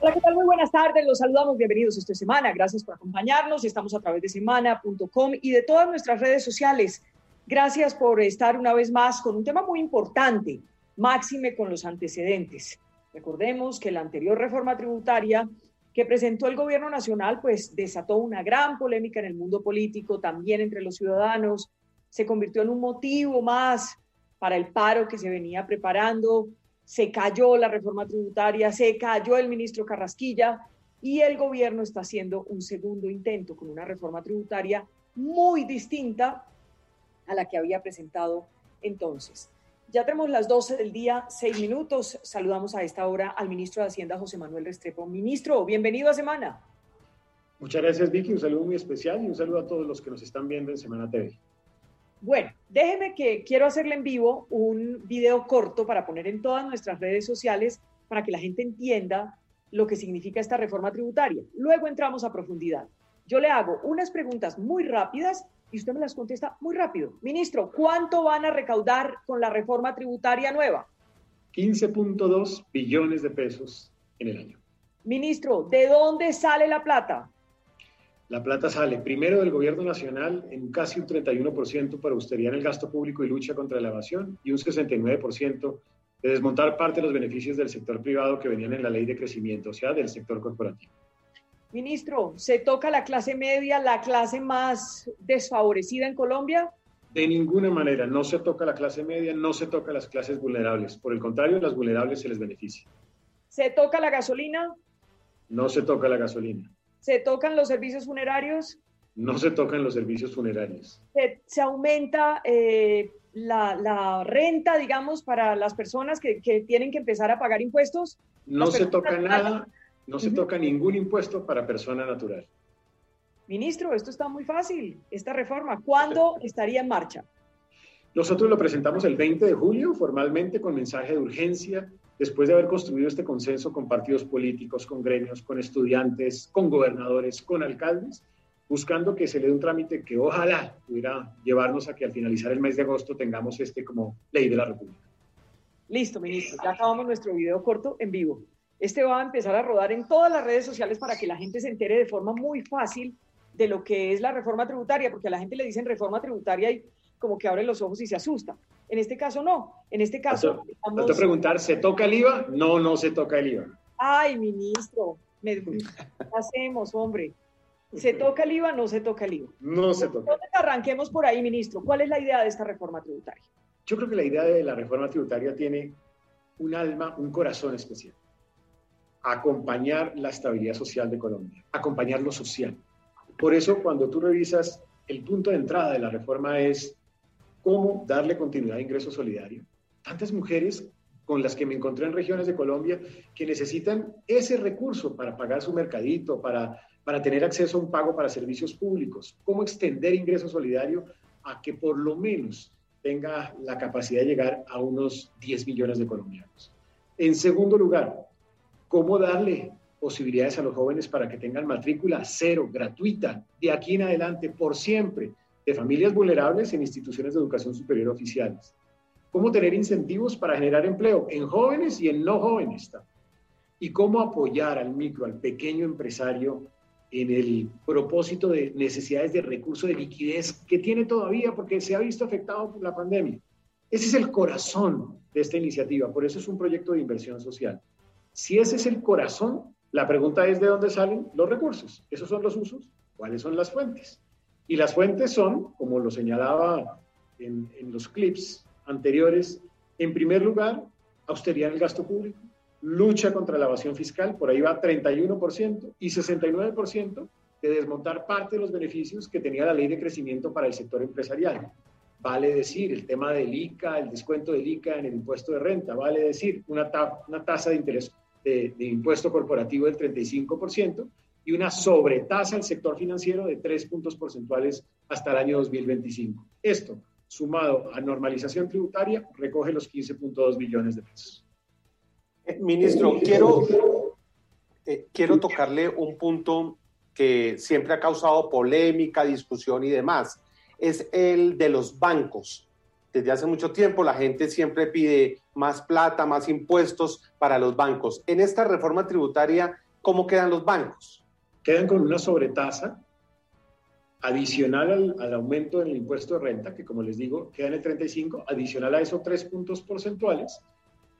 Hola, ¿qué tal? Muy buenas tardes. Los saludamos. Bienvenidos esta semana. Gracias por acompañarnos. Estamos a través de semana.com y de todas nuestras redes sociales. Gracias por estar una vez más con un tema muy importante, máxime con los antecedentes. Recordemos que la anterior reforma tributaria que presentó el gobierno nacional, pues desató una gran polémica en el mundo político, también entre los ciudadanos, se convirtió en un motivo más para el paro que se venía preparando se cayó la reforma tributaria, se cayó el ministro Carrasquilla y el gobierno está haciendo un segundo intento con una reforma tributaria muy distinta a la que había presentado entonces. Ya tenemos las 12 del día, seis minutos. Saludamos a esta hora al ministro de Hacienda, José Manuel Restrepo. Ministro, bienvenido a Semana. Muchas gracias, Vicky. Un saludo muy especial y un saludo a todos los que nos están viendo en Semana TV. Bueno, déjeme que quiero hacerle en vivo un video corto para poner en todas nuestras redes sociales para que la gente entienda lo que significa esta reforma tributaria. Luego entramos a profundidad. Yo le hago unas preguntas muy rápidas y usted me las contesta muy rápido. Ministro, ¿cuánto van a recaudar con la reforma tributaria nueva? 15.2 billones de pesos en el año. Ministro, ¿de dónde sale la plata? La plata sale primero del gobierno nacional en casi un 31% para austeridad en el gasto público y lucha contra la evasión y un 69% de desmontar parte de los beneficios del sector privado que venían en la ley de crecimiento, o sea, del sector corporativo. Ministro, ¿se toca la clase media, la clase más desfavorecida en Colombia? De ninguna manera, no se toca la clase media, no se toca las clases vulnerables. Por el contrario, las vulnerables se les beneficia. ¿Se toca la gasolina? No se toca la gasolina. ¿Se tocan los servicios funerarios? No se tocan los servicios funerarios. ¿Se, aumenta eh, la, renta, digamos, para las personas que, tienen que empezar a pagar impuestos? No se toca nada, no se toca ningún impuesto para persona natural. Ministro, esto está muy fácil, esta reforma. ¿Cuándo estaría en marcha? Nosotros lo presentamos el 20 de julio formalmente con mensaje de urgencia después de haber construido este consenso con partidos políticos, con gremios, con estudiantes, con gobernadores, con alcaldes, buscando que se le dé un trámite que ojalá pudiera llevarnos a que al finalizar el mes de agosto tengamos este como ley de la República. Listo, ministro. Ya acabamos nuestro video corto en vivo. Este va a empezar a rodar en todas las redes sociales para que la gente se entere de forma muy fácil de lo que es la reforma tributaria, porque a la gente le dicen reforma tributaria y como que abre los ojos y se asusta. En este caso no. En este caso... Vamos... Te preguntar, ¿se toca el IVA? No, no se toca el IVA. Ay, ministro, me... hacemos, hombre? ¿Se toca el IVA? No se toca el IVA. No se toca. Entonces arranquemos por ahí, ministro. ¿Cuál es la idea de esta reforma tributaria? Yo creo que la idea de la reforma tributaria tiene un alma, un corazón especial. Acompañar la estabilidad social de Colombia, acompañar lo social. Por eso, cuando tú revisas el punto de entrada de la reforma es cómo darle continuidad a ingreso solidario. Tantas mujeres con las que me encontré en regiones de Colombia que necesitan ese recurso para pagar su mercadito, para, para tener acceso a un pago para servicios públicos. ¿Cómo extender ingreso solidario a que por lo menos tenga la capacidad de llegar a unos 10 millones de colombianos? En segundo lugar, ¿cómo darle posibilidades a los jóvenes para que tengan matrícula cero, gratuita, de aquí en adelante, por siempre? De familias vulnerables en instituciones de educación superior oficiales. Cómo tener incentivos para generar empleo en jóvenes y en no jóvenes. Y cómo apoyar al micro, al pequeño empresario en el propósito de necesidades de recursos de liquidez que tiene todavía porque se ha visto afectado por la pandemia. Ese es el corazón de esta iniciativa, por eso es un proyecto de inversión social. Si ese es el corazón, la pregunta es de dónde salen los recursos. ¿Esos son los usos? ¿Cuáles son las fuentes? Y las fuentes son, como lo señalaba en, los clips anteriores, en primer lugar, austeridad en el gasto público, lucha contra la evasión fiscal, por ahí va 31%, y 69% de desmontar parte de los beneficios que tenía la ley de crecimiento para el sector empresarial. Vale decir, el tema del ICA, el descuento del ICA en el impuesto de renta, vale decir, una, una tasa de interés de, de impuesto corporativo del 35%, y una sobretasa al sector financiero de tres puntos porcentuales hasta el año 2025. Esto, sumado a normalización tributaria, recoge los 15.2 billones de pesos. Eh, ministro, quiero, eh, quiero tocarle un punto que siempre ha causado polémica, discusión y demás. Es el de los bancos. Desde hace mucho tiempo la gente siempre pide más plata, más impuestos para los bancos. En esta reforma tributaria ¿cómo quedan los bancos? Quedan con una sobretasa adicional al, aumento en el impuesto de renta, que como les digo, queda en el 35, adicional a esos tres puntos porcentuales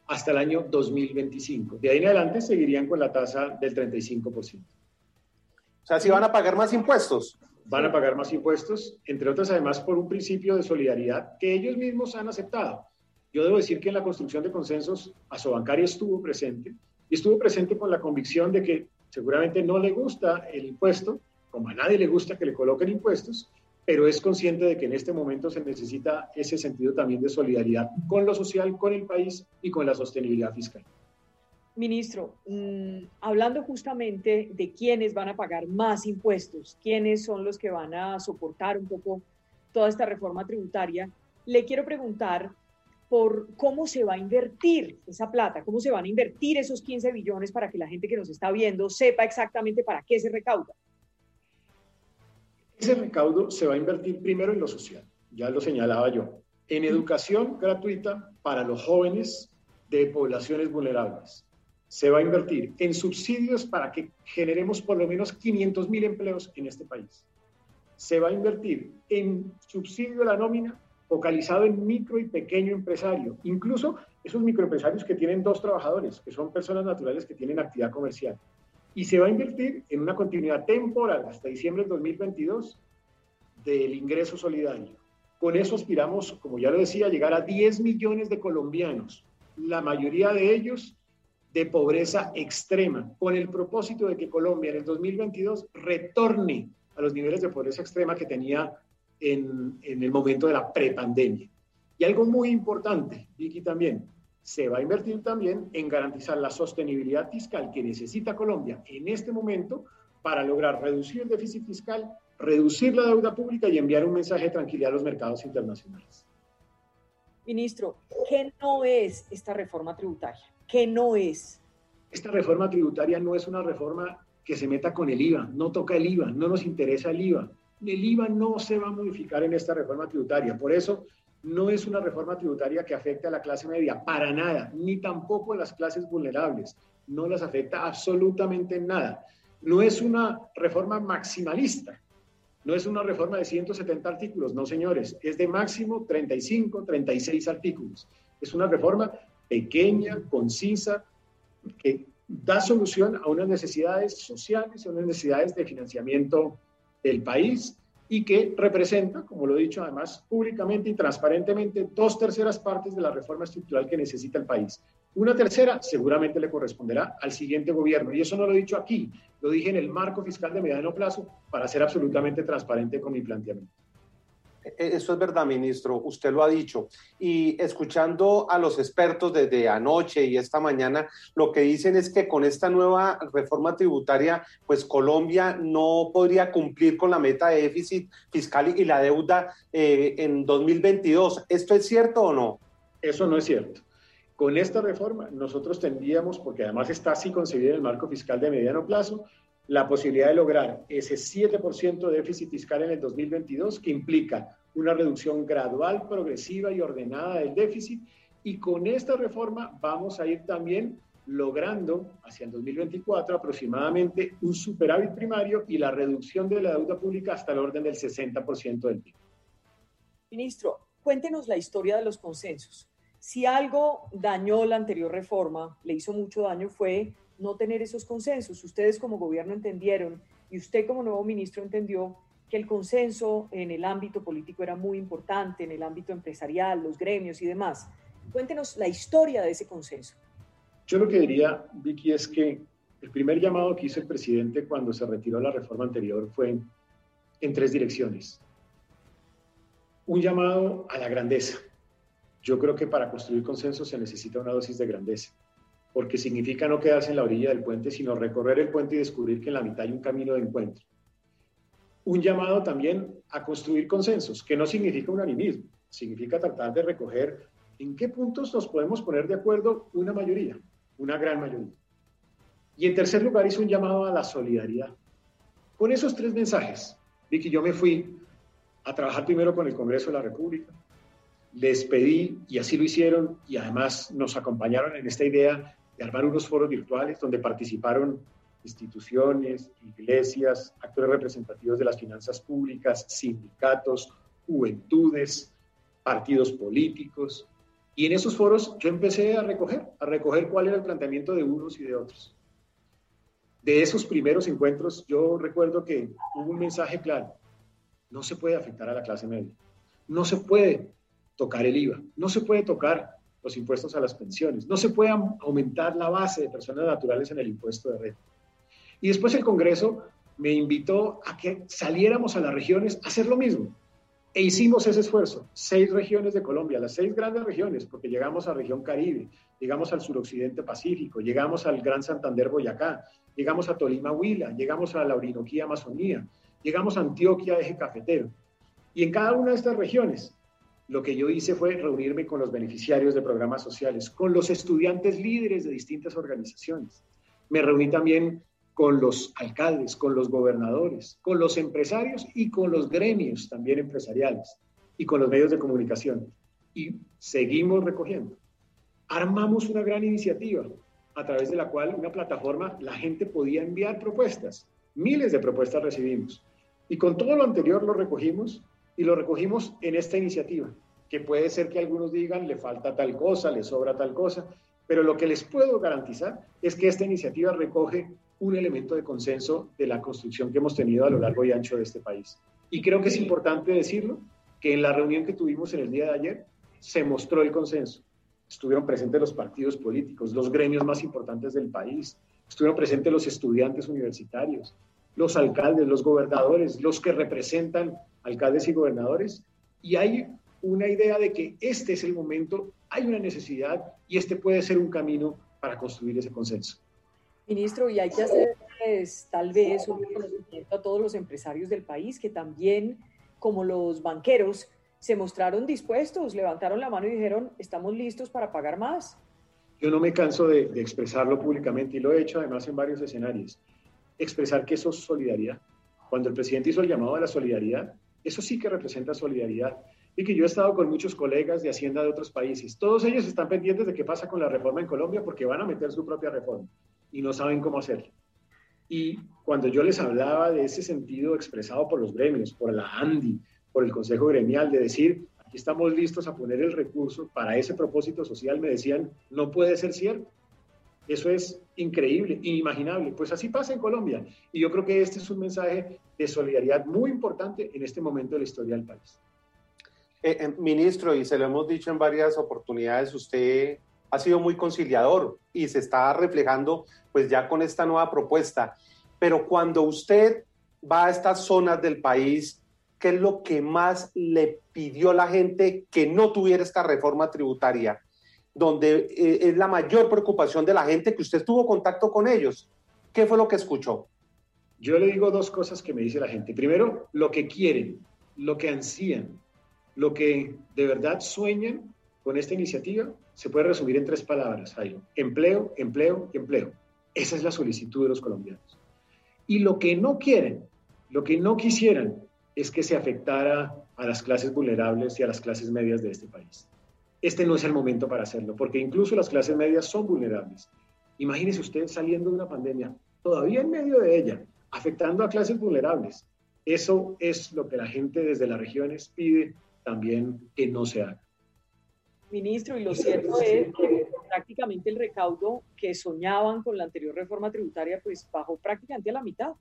hasta el año 2025. De ahí en adelante seguirían con la tasa del 35%. O sea, si van a pagar más impuestos. Van a pagar más impuestos, entre otras además por un principio de solidaridad que ellos mismos han aceptado. Yo debo decir que en la construcción de consensos Asobancaria estuvo presente y estuvo presente con la convicción de que seguramente no le gusta el impuesto, como a nadie le gusta que le coloquen impuestos, pero es consciente de que en este momento se necesita ese sentido también de solidaridad con lo social, con el país y con la sostenibilidad fiscal. Ministro, mm, hablando justamente de quiénes van a pagar más impuestos, quiénes son los que van a soportar un poco toda esta reforma tributaria, le quiero preguntar por cómo se va a invertir esa plata, cómo se van a invertir esos 15 billones para que la gente que nos está viendo sepa exactamente para qué se recauda. Ese recaudo se va a invertir primero en lo social, ya lo señalaba yo, en educación gratuita para los jóvenes de poblaciones vulnerables. Se va a invertir en subsidios para que generemos por lo menos 500 mil empleos en este país. Se va a invertir en subsidio a la nómina focalizado en micro y pequeño empresario, incluso esos microempresarios que tienen dos trabajadores, que son personas naturales que tienen actividad comercial y se va a invertir en una continuidad temporal hasta diciembre del 2022 del ingreso solidario. Con eso aspiramos, como ya lo decía, a llegar a 10 millones de colombianos, la mayoría de ellos de pobreza extrema, con el propósito de que Colombia en el 2022 retorne a los niveles de pobreza extrema que tenía en, en el momento de la prepandemia. Y algo muy importante, Vicky también, se va a invertir también en garantizar la sostenibilidad fiscal que necesita Colombia en este momento para lograr reducir el déficit fiscal, reducir la deuda pública y enviar un mensaje de tranquilidad a los mercados internacionales. Ministro, ¿qué no es esta reforma tributaria? ¿Qué no es? Esta reforma tributaria no es una reforma que se meta con el IVA, no toca el IVA, no nos interesa el IVA. El IVA no se va a modificar en esta reforma tributaria. Por eso no es una reforma tributaria que afecte a la clase media, para nada, ni tampoco a las clases vulnerables. No las afecta absolutamente en nada. No es una reforma maximalista, no es una reforma de 170 artículos, no señores, es de máximo 35, 36 artículos. Es una reforma pequeña, concisa, que da solución a unas necesidades sociales, a unas necesidades de financiamiento del país y que representa, como lo he dicho además públicamente y transparentemente, dos terceras partes de la reforma estructural que necesita el país. Una tercera seguramente le corresponderá al siguiente gobierno. Y eso no lo he dicho aquí, lo dije en el marco fiscal de mediano plazo para ser absolutamente transparente con mi planteamiento. E-, eso es verdad, ministro, usted lo ha dicho. Y escuchando a los expertos desde anoche y esta mañana, lo que dicen es que con esta nueva reforma tributaria, pues Colombia no podría cumplir con la meta de déficit fiscal y la deuda eh, en 2022. ¿Esto es cierto o no? Eso no es cierto. Con esta reforma nosotros tendríamos, porque además está así concebida en el marco fiscal de mediano plazo, la posibilidad de lograr ese 7% de déficit fiscal en el 2022, que implica una reducción gradual, progresiva y ordenada del déficit. Y con esta reforma vamos a ir también logrando hacia el 2024 aproximadamente un superávit primario y la reducción de la deuda pública hasta el orden del 60% del PIB. Ministro, cuéntenos la historia de los consensos. Si algo dañó la anterior reforma, le hizo mucho daño, fue no tener esos consensos. Ustedes como gobierno entendieron y usted como nuevo ministro entendió que el consenso en el ámbito político era muy importante, en el ámbito empresarial, los gremios y demás. Cuéntenos la historia de ese consenso. Yo lo que diría, Vicky, es que el primer llamado que hizo el presidente cuando se retiró la reforma anterior fue en tres direcciones. Un llamado a la grandeza. Yo creo que para construir consenso se necesita una dosis de grandeza porque significa no quedarse en la orilla del puente, sino recorrer el puente y descubrir que en la mitad hay un camino de encuentro. Un llamado también a construir consensos, que no significa unanimismo, significa tratar de recoger en qué puntos nos podemos poner de acuerdo una mayoría, una gran mayoría. Y en tercer lugar hizo un llamado a la solidaridad. Con esos tres mensajes, Vicky, yo me fui a trabajar primero con el Congreso de la República, les pedí, y así lo hicieron, y además nos acompañaron en esta idea de armar unos foros virtuales donde participaron instituciones, iglesias, actores representativos de las finanzas públicas, sindicatos, juventudes, partidos políticos. Y en esos foros yo empecé a recoger, a recoger cuál era el planteamiento de unos y de otros. De esos primeros encuentros yo recuerdo que hubo un mensaje claro, no se puede afectar a la clase media, no se puede tocar el IVA, no se puede tocar los impuestos a las pensiones, no se puede aumentar la base de personas naturales en el impuesto de renta. Y después el Congreso me invitó a que saliéramos a las regiones a hacer lo mismo. E hicimos ese esfuerzo, seis regiones de Colombia, las seis grandes regiones, porque llegamos a región Caribe, llegamos al suroccidente Pacífico, llegamos al Gran Santander Boyacá, llegamos a Tolima Huila, llegamos a la Orinoquía Amazonía, llegamos a Antioquia Eje Cafetero. Y en cada una de estas regiones, lo que yo hice fue reunirme con los beneficiarios de programas sociales, con los estudiantes líderes de distintas organizaciones. Me reuní también con los alcaldes, con los gobernadores, con los empresarios y con los gremios también empresariales y con los medios de comunicación. Y seguimos recogiendo. Armamos una gran iniciativa a través de la cual una plataforma, la gente podía enviar propuestas. Miles de propuestas recibimos. Y con todo lo anterior lo recogimos y lo recogimos en esta iniciativa, que puede ser que algunos digan le falta tal cosa, le sobra tal cosa, pero lo que les puedo garantizar es que esta iniciativa recoge un elemento de consenso de la construcción que hemos tenido a lo largo y ancho de este país. Y creo que es importante decirlo, que en la reunión que tuvimos en el día de ayer se mostró el consenso. Estuvieron presentes los partidos políticos, los gremios más importantes del país, estuvieron presentes los estudiantes universitarios, los alcaldes, los gobernadores, los que representan alcaldes y gobernadores, y hay una idea de que este es el momento, hay una necesidad y este puede ser un camino para construir ese consenso. Ministro, y hay que hacer pues, tal vez un reconocimiento a todos los empresarios del país que también, como los banqueros, se mostraron dispuestos, levantaron la mano y dijeron, estamos listos para pagar más. Yo no me canso de, de expresarlo públicamente y lo he hecho además en varios escenarios. Expresar que eso es solidaridad. Cuando el presidente hizo el llamado a la solidaridad, eso sí que representa solidaridad. Y que yo he estado con muchos colegas de Hacienda de otros países. Todos ellos están pendientes de qué pasa con la reforma en Colombia porque van a meter su propia reforma y no saben cómo hacerlo. Y cuando yo les hablaba de ese sentido expresado por los gremios, por la ANDI, por el Consejo Gremial, de decir, aquí estamos listos a poner el recurso para ese propósito social, me decían, no puede ser cierto. Eso es increíble, inimaginable. Pues así pasa en Colombia. Y yo creo que este es un mensaje de solidaridad muy importante en este momento de la historia del país. Eh, eh, ministro, y se lo hemos dicho en varias oportunidades, usted ha sido muy conciliador y se está reflejando pues ya con esta nueva propuesta. Pero cuando usted va a estas zonas del país, ¿qué es lo que más le pidió la gente que no tuviera esta reforma tributaria? Donde eh, es la mayor preocupación de la gente que usted tuvo contacto con ellos. ¿Qué fue lo que escuchó? Yo le digo dos cosas que me dice la gente. Primero, lo que quieren, lo que ansían, lo que de verdad sueñan con esta iniciativa se puede resumir en tres palabras, Jairo. Empleo, empleo empleo. Esa es la solicitud de los colombianos. Y lo que no quieren, lo que no quisieran, es que se afectara a las clases vulnerables y a las clases medias de este país. Este no es el momento para hacerlo, porque incluso las clases medias son vulnerables. Imagínese usted saliendo de una pandemia, todavía en medio de ella, afectando a clases vulnerables. Eso es lo que la gente desde las regiones pide también que no se haga ministro, y lo cierto es que prácticamente el recaudo que soñaban con la anterior reforma tributaria, pues bajó prácticamente a la mitad.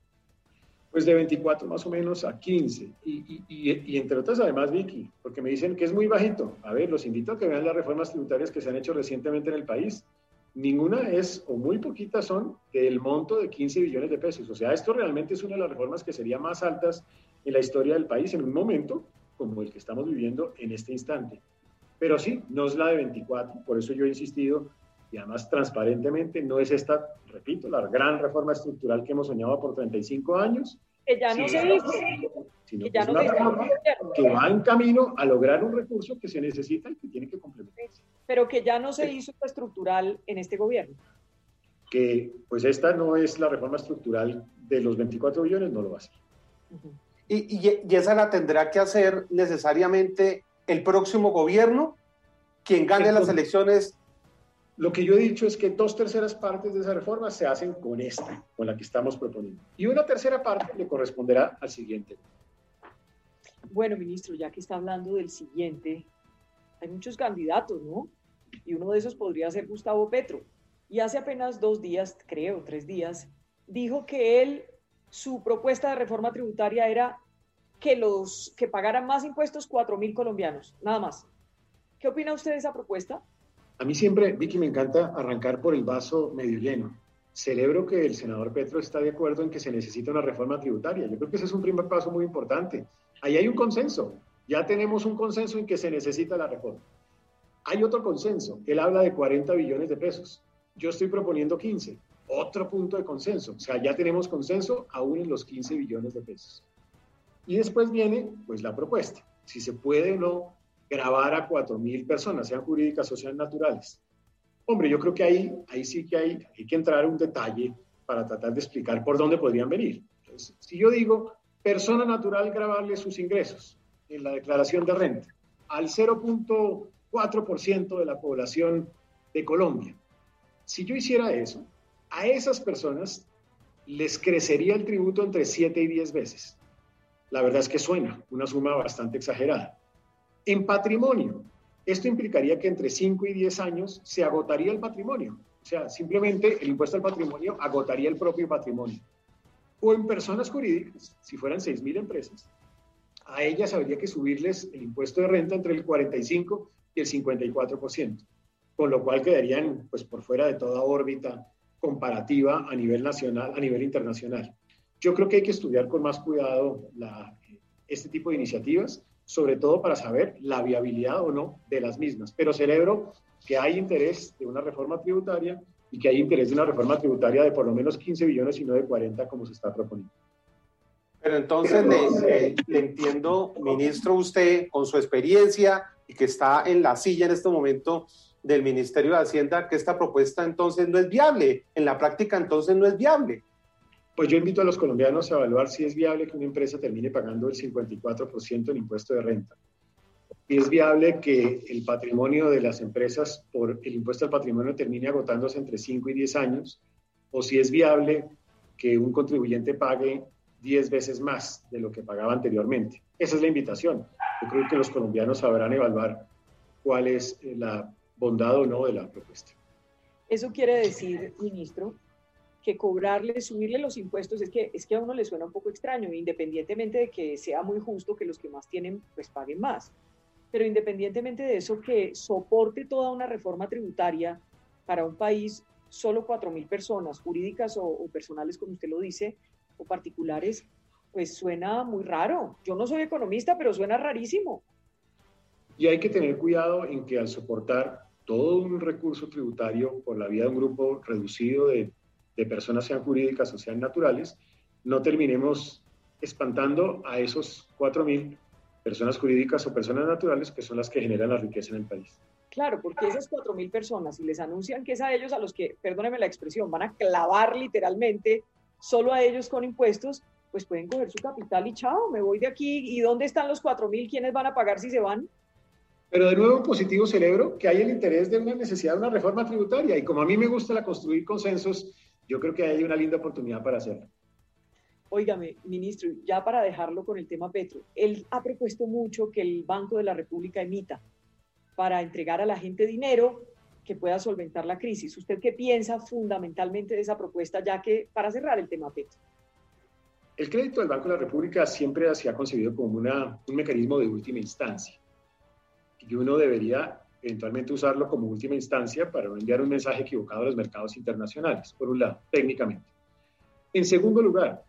Pues de 24 más o menos a 15. Y, entre otras, además, Vicky, porque me dicen que es muy bajito. A ver, los invito a que vean las reformas tributarias que se han hecho recientemente en el país. Ninguna es, o muy poquitas son, del monto de 15 billones de pesos. O sea, esto realmente es una de las reformas que sería más altas en la historia del país en un momento como el que estamos viviendo en este instante. Pero sí, no es la de 24, por eso yo he insistido, y además transparentemente, no es esta, repito, la gran reforma estructural que hemos soñado por 35 años. Que ya no se hizo. Sino que, ya no que va en camino a lograr un recurso que se necesita y que tiene que complementarse. Pero que ya no se hizo estructural en este gobierno. Que pues esta no es la reforma estructural de los 24 billones, no lo va a hacer. y, y, y esa la tendrá que hacer necesariamente el próximo gobierno, quien gane las elecciones Lo que yo he dicho es que dos terceras partes de esa reforma se hacen con esta, con la que estamos proponiendo. Y una tercera parte le corresponderá al siguiente. Bueno, ministro, ya que está hablando del siguiente, hay muchos candidatos, ¿no? Y uno de esos podría ser Gustavo Petro. Y hace apenas dos días, creo, tres días, dijo que él, su propuesta de reforma tributaria era que los que pagaran más impuestos, cuatro mil colombianos, nada más. ¿Qué opina usted de esa propuesta? A mí siempre, Vicky, me encanta arrancar por el vaso medio lleno. Celebro que el senador Petro está de acuerdo en que se necesita una reforma tributaria. Yo creo que ese es un primer paso muy importante. Ahí hay un consenso. Ya tenemos un consenso en que se necesita la reforma. Hay otro consenso. Él habla de 40 billones de pesos. Yo estoy proponiendo 15. Otro punto de consenso. O sea, ya tenemos consenso aún en los 15 billones de pesos. Y después viene, pues, la propuesta. Si se puede o no grabar a 4.000 personas, sean jurídicas o sean naturales. Hombre, yo creo que ahí, ahí sí que hay, hay que entrar un detalle para tratar de explicar por dónde podrían venir. Si yo digo, persona natural grabarle sus ingresos en la declaración de renta al 0.4% de la población de Colombia. Si yo hiciera eso, a esas personas les crecería el tributo entre 7 y 10 veces. La verdad es que suena una suma bastante exagerada. En patrimonio, esto implicaría que entre 5 y 10 años se agotaría el patrimonio. O sea, simplemente el impuesto al patrimonio agotaría el propio patrimonio. O en personas jurídicas, si fueran 6.000 empresas, a ellas habría que subirles el impuesto de renta entre el 45 y el 54%, con lo cual quedarían pues, por fuera de toda órbita comparativa a nivel nacional, a nivel internacional. Yo creo que hay que estudiar con más cuidado este tipo de iniciativas, sobre todo para saber la viabilidad o no de las mismas. Pero celebro que hay interés de una reforma tributaria y que hay interés de una reforma tributaria de por lo menos 15 billones y no de 40 como se está proponiendo. Pero entonces le, le, entiendo, ministro, usted con su experiencia y que está en la silla en este momento del Ministerio de Hacienda, que esta propuesta entonces no es viable. En la práctica entonces no es viable. Pues yo invito a los colombianos a evaluar si es viable que una empresa termine pagando el 54% en impuesto de renta. Si es viable que el patrimonio de las empresas por el impuesto al patrimonio termine agotándose entre 5 y 10 años, o si es viable que un contribuyente pague 10 veces más de lo que pagaba anteriormente. Esa es la invitación. Yo creo que los colombianos sabrán evaluar cuál es la bondad o no de la propuesta. Eso quiere decir, ministro, que cobrarle, subirle los impuestos es que, es que a uno le suena un poco extraño, independientemente de que sea muy justo que los que más tienen pues paguen más. Pero independientemente de eso, que soporte toda una reforma tributaria para un país, solo 4.000 personas, jurídicas o, o personales, como usted lo dice, o particulares, pues suena muy raro. Yo no soy economista, pero suena rarísimo. Y hay que tener cuidado en que al soportar todo un recurso tributario por la vía de un grupo reducido de, de personas, sean jurídicas o sean naturales, no terminemos espantando a esos 4.000 personas jurídicas o personas naturales que son las que generan la riqueza en el país. Claro, porque esas 4.000 personas, si les anuncian que es a ellos a los que, perdóneme la expresión, van a clavar literalmente solo a ellos con impuestos, pues pueden coger su capital y chao, me voy de aquí. ¿Y dónde están los 4.000? ¿Quiénes van a pagar si se van? Pero de nuevo, positivo celebro que hay el interés de una necesidad de una reforma tributaria. Y como a mí me gusta la construir consensos, yo creo que hay una linda oportunidad para hacerlo. Óigame, ministro, ya para dejarlo con el tema Petro, él ha propuesto mucho que el Banco de la República emita para entregar a la gente dinero que pueda solventar la crisis. ¿Usted qué piensa fundamentalmente de esa propuesta, ya que para cerrar el tema Petro? El crédito del Banco de la República siempre se ha concebido como una, un mecanismo de última instancia y uno debería eventualmente usarlo como última instancia para enviar un mensaje equivocado a los mercados internacionales, por un lado, técnicamente. En segundo lugar,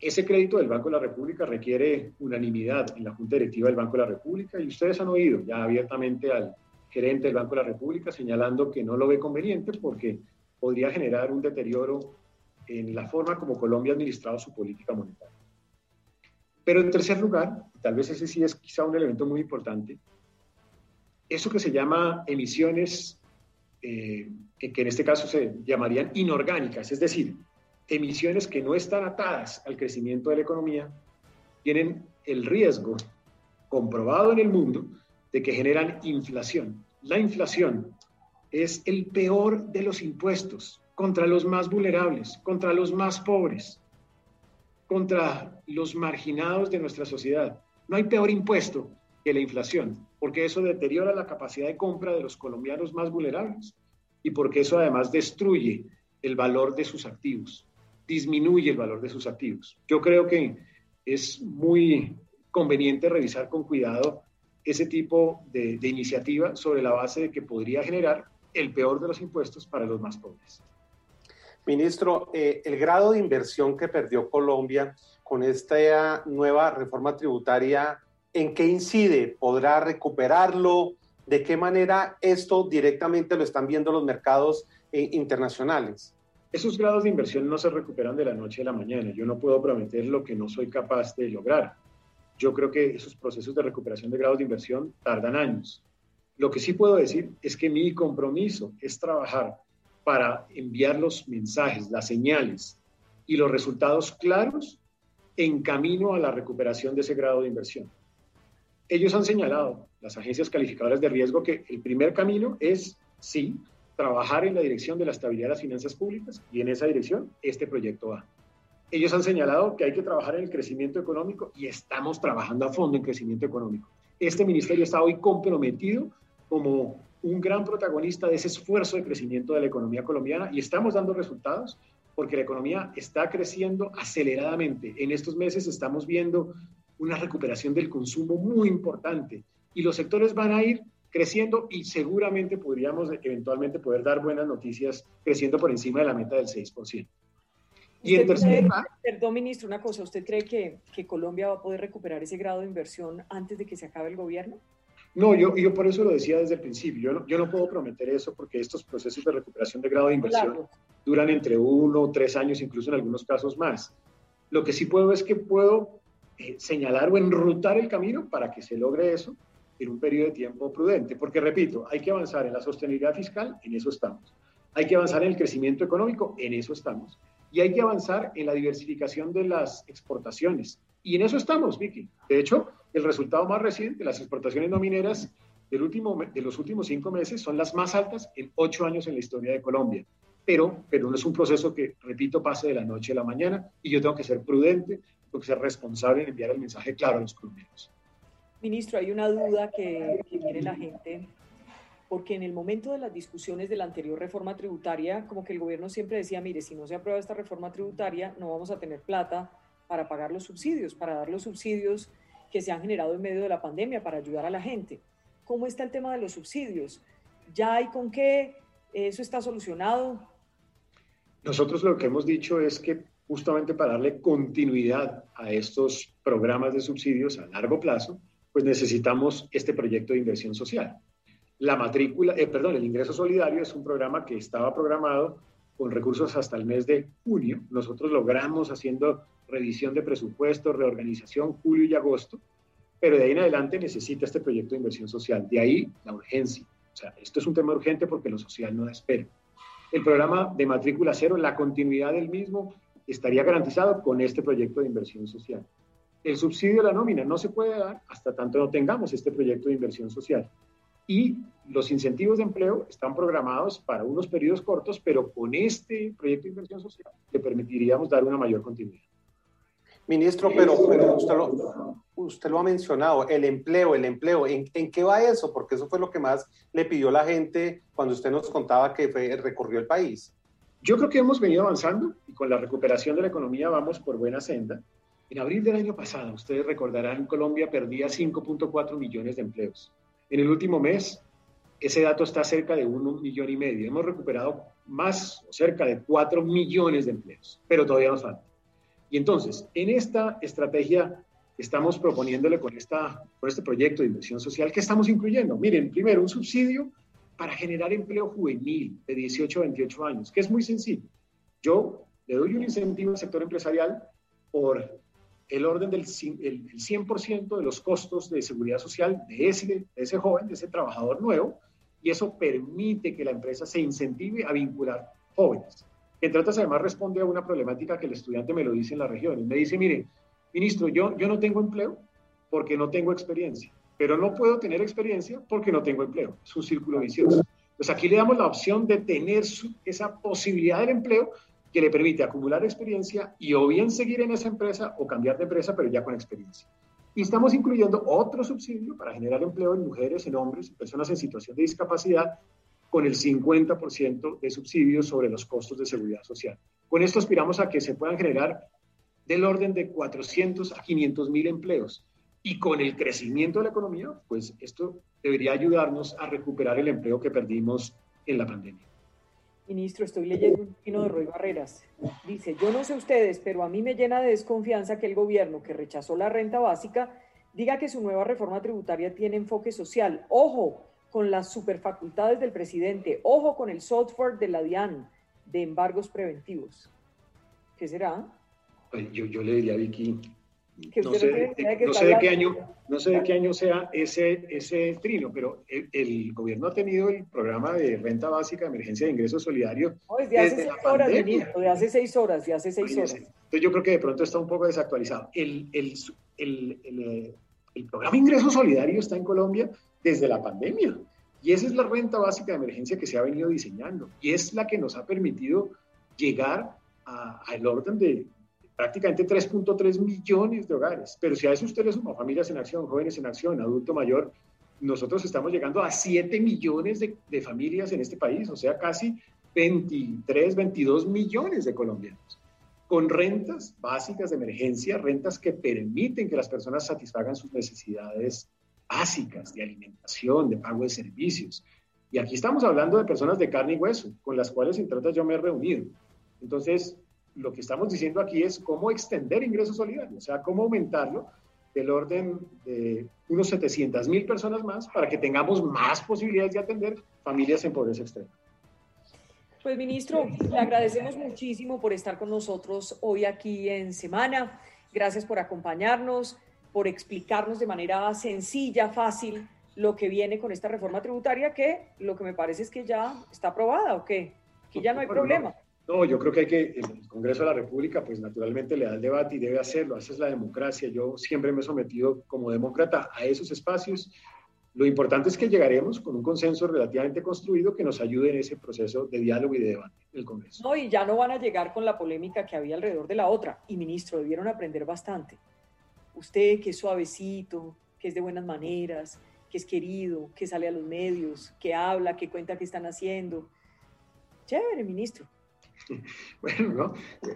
ese crédito del Banco de la República requiere unanimidad en la Junta Directiva del Banco de la República y ustedes han oído ya abiertamente al gerente del Banco de la República señalando que no lo ve conveniente porque podría generar un deterioro en la forma como Colombia ha administrado su política monetaria. Pero en tercer lugar, tal vez ese sí es quizá un elemento muy importante, eso que se llama emisiones, eh, que, en este caso se llamarían inorgánicas, es decir, emisiones que no están atadas al crecimiento de la economía, tienen el riesgo comprobado en el mundo de que generan inflación. La inflación es el peor de los impuestos contra los más vulnerables, contra los más pobres, contra los marginados de nuestra sociedad. No hay peor impuesto que la inflación, porque eso deteriora la capacidad de compra de los colombianos más vulnerables y porque eso además destruye el valor de sus activos, disminuye el valor de sus activos. Yo creo que es muy conveniente revisar con cuidado ese tipo de, iniciativa sobre la base de que podría generar el peor de los impuestos para los más pobres. Ministro, eh, el grado de inversión que perdió Colombia con esta nueva reforma tributaria, ¿en qué incide? ¿Podrá recuperarlo? ¿De qué manera esto directamente lo están viendo los mercados eh, internacionales? Esos grados de inversión no se recuperan de la noche a la mañana. Yo no puedo prometer lo que no soy capaz de lograr. Yo creo que esos procesos de recuperación de grados de inversión tardan años. Lo que sí puedo decir es que mi compromiso es trabajar para enviar los mensajes, las señales y los resultados claros en camino a la recuperación de ese grado de inversión. Ellos han señalado, las agencias calificadoras de riesgo, que el primer camino es, sí, trabajar en la dirección de la estabilidad de las finanzas públicas y en esa dirección este proyecto va. Ellos han señalado que hay que trabajar en el crecimiento económico y estamos trabajando a fondo en crecimiento económico. Este ministerio está hoy comprometido como un gran protagonista de ese esfuerzo de crecimiento de la economía colombiana y estamos dando resultados porque la economía está creciendo aceleradamente. En estos meses estamos viendo una recuperación del consumo muy importante y los sectores van a ir creciendo y seguramente podríamos eventualmente poder dar buenas noticias creciendo por encima de la meta del 6%. Y en tercer lugar... Perdón, ministro, una cosa. ¿Usted cree que, que, Colombia va a poder recuperar ese grado de inversión antes de que se acabe el gobierno? No, yo, yo por eso lo decía desde el principio. Yo no, yo no puedo prometer eso porque estos procesos de recuperación de grado de inversión duran entre uno, tres años, incluso en algunos casos más. Lo que sí puedo es que puedo eh, señalar o enrutar el camino para que se logre eso en un periodo de tiempo prudente. Porque, repito, hay que avanzar en la sostenibilidad fiscal, en eso estamos. Hay que avanzar en el crecimiento económico, en eso estamos. Y hay que avanzar en la diversificación de las exportaciones. Y en eso estamos, Vicky. De hecho, el resultado más reciente, las exportaciones no mineras del último, de los últimos cinco meses son las más altas en ocho años en la historia de Colombia. Pero, pero no es un proceso que, repito, pase de la noche a la mañana y yo tengo que ser prudente, tengo que ser responsable en enviar el mensaje claro a los colombianos. Ministro, hay una duda que, tiene la gente, porque en el momento de las discusiones de la anterior reforma tributaria, como que el gobierno siempre decía, mire, si no se aprueba esta reforma tributaria, no vamos a tener plata para pagar los subsidios, para dar los subsidios que se han generado en medio de la pandemia para ayudar a la gente. ¿Cómo está el tema de los subsidios? ¿Ya hay con qué? ¿Eso está solucionado? Nosotros lo que hemos dicho es que justamente para darle continuidad a estos programas de subsidios a largo plazo, pues necesitamos este proyecto de inversión social. La matrícula, eh, perdón, el ingreso solidario es un programa que estaba programado con recursos hasta el mes de junio. Nosotros logramos haciendo revisión de presupuesto, reorganización, julio y agosto, pero de ahí en adelante necesita este proyecto de inversión social. De ahí la urgencia. O sea, esto es un tema urgente porque lo social no espera. El programa de matrícula cero, la continuidad del mismo, estaría garantizado con este proyecto de inversión social. El subsidio de la nómina no se puede dar hasta tanto no tengamos este proyecto de inversión social. Y los incentivos de empleo están programados para unos periodos cortos, pero con este proyecto de inversión social le permitiríamos dar una mayor continuidad. Ministro, pero, usted, lo, usted, lo, ha mencionado, el empleo, el empleo, ¿en, ¿en, qué va eso? Porque eso fue lo que más le pidió la gente cuando usted nos contaba que fue, recorrió el país. Yo creo que hemos venido avanzando y con la recuperación de la economía vamos por buena senda. En abril del año pasado, ustedes recordarán, Colombia perdía 5.4 millones de empleos. En el último mes, ese dato está cerca de un millón y medio. Hemos recuperado más, cerca de 4 millones de empleos, pero todavía nos falta. Y entonces, en esta estrategia estamos proponiéndole con, esta, con este proyecto de inversión social, ¿qué estamos incluyendo? Miren, primero, un subsidio para generar empleo juvenil de 18 a 28 años, que es muy sencillo. Yo le doy un incentivo al sector empresarial por el orden del el 100% de los costos de seguridad social de ese, de ese joven, de ese trabajador nuevo, y eso permite que la empresa se incentive a vincular jóvenes. Entre otras, además responde a una problemática que el estudiante me lo dice en las regiones. Me dice, mire, ministro, yo, yo no tengo empleo porque no tengo experiencia, pero no puedo tener experiencia porque no tengo empleo. Es un círculo vicioso. Pues aquí le damos la opción de tener esa posibilidad del empleo que le permite acumular experiencia y o bien seguir en esa empresa o cambiar de empresa, pero ya con experiencia. Y estamos incluyendo otro subsidio para generar empleo en mujeres, en hombres, en personas en situación de discapacidad, con el 50% de subsidios sobre los costos de seguridad social. Con esto aspiramos a que se puedan generar del orden de 400 a 500 mil empleos. Y con el crecimiento de la economía, pues esto debería ayudarnos a recuperar el empleo que perdimos en la pandemia. Ministro, estoy leyendo un trino de Roy Barreras. Dice, yo no sé ustedes, pero a mí me llena de desconfianza que el gobierno que rechazó la renta básica diga que su nueva reforma tributaria tiene enfoque social. Ojo con las superfacultades del presidente, ojo con el software de la DIAN de embargos preventivos. ¿Qué será? Pues yo, yo le diría a Vicky, no sé, de, qué año, no sé de qué año sea ese, ese trino, pero el, gobierno ha tenido el programa de renta básica de emergencia de ingresos solidarios. de hace seis horas, de hace seis horas, de hace seis horas. Entonces yo creo que de pronto está un poco desactualizado. El, el, el, el programa de ingresos solidario está en Colombia desde la pandemia. Y esa es la renta básica de emergencia que se ha venido diseñando. Y es la que nos ha permitido llegar al orden de, prácticamente 3.3 millones de hogares. Pero si a eso usted le suma familias en acción, jóvenes en acción, adulto mayor, nosotros estamos llegando a 7 millones de, de, familias en este país, o sea, casi 23, 22 millones de colombianos, con rentas básicas de emergencia, rentas que permiten que las personas satisfagan sus necesidades básicas de alimentación, de pago de servicios. Y aquí estamos hablando de personas de carne y hueso, con las cuales, entre otras, yo me he reunido. Entonces, lo que estamos diciendo aquí es cómo extender ingresos solidarios, o sea, cómo aumentarlo del orden de unos 700 mil personas más para que tengamos más posibilidades de atender familias en pobreza extrema. Pues ministro, le agradecemos muchísimo por estar con nosotros hoy aquí en Semana. Gracias por acompañarnos, por explicarnos de manera sencilla, fácil, lo que viene con esta reforma tributaria, que lo que me parece es que ya está aprobada o qué, que ya no hay problema. No, yo creo que hay que, el Congreso de la República, pues naturalmente le da el debate y debe hacerlo, esa es la democracia. Yo siempre me he sometido como demócrata a esos espacios. Lo importante es que llegaremos con un consenso relativamente construido que nos ayude en ese proceso de diálogo y de debate en el Congreso. No, y ya no van a llegar con la polémica que había alrededor de la otra. Y ministro, debieron aprender bastante. Usted que es suavecito, que es de buenas maneras, que es querido, que sale a los medios, que habla, que cuenta qué están haciendo. Chévere, ministro Bueno, ¿no?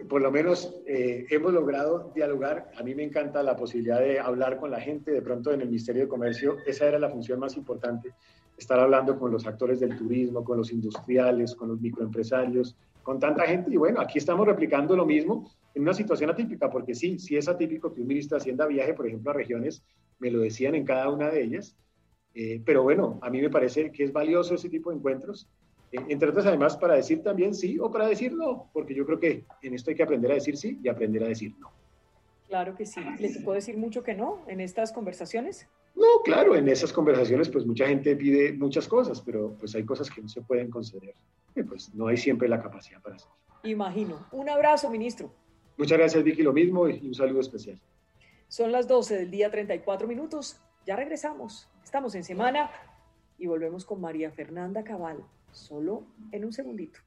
por lo menos eh, hemos logrado dialogar. A mí me encanta la posibilidad de hablar con la gente. De pronto en el Ministerio de Comercio, esa era la función más importante, estar hablando con los actores del turismo, con los industriales, con los microempresarios, con tanta gente. Y bueno, aquí estamos replicando lo mismo en una situación atípica, porque sí, sí es atípico que un ministro de Hacienda viaje, por ejemplo, a regiones, me lo decían en cada una de ellas. Eh, pero bueno, a mí me parece que es valioso ese tipo de encuentros entre otras además para decir también sí o para decir no, porque yo creo que en esto hay que aprender a decir sí y aprender a decir no. Claro que sí. ¿Les puedo decir mucho que no en estas conversaciones? No, claro, en esas conversaciones pues mucha gente pide muchas cosas, pero pues hay cosas que no se pueden conceder. Y pues no hay siempre la capacidad para hacerlo. Imagino. Un abrazo, ministro. Muchas gracias, Vicky, lo mismo y un saludo especial. Son las 12 del día 34 minutos. Ya regresamos. Estamos en semana y volvemos con María Fernanda Cabal solo en un segundito.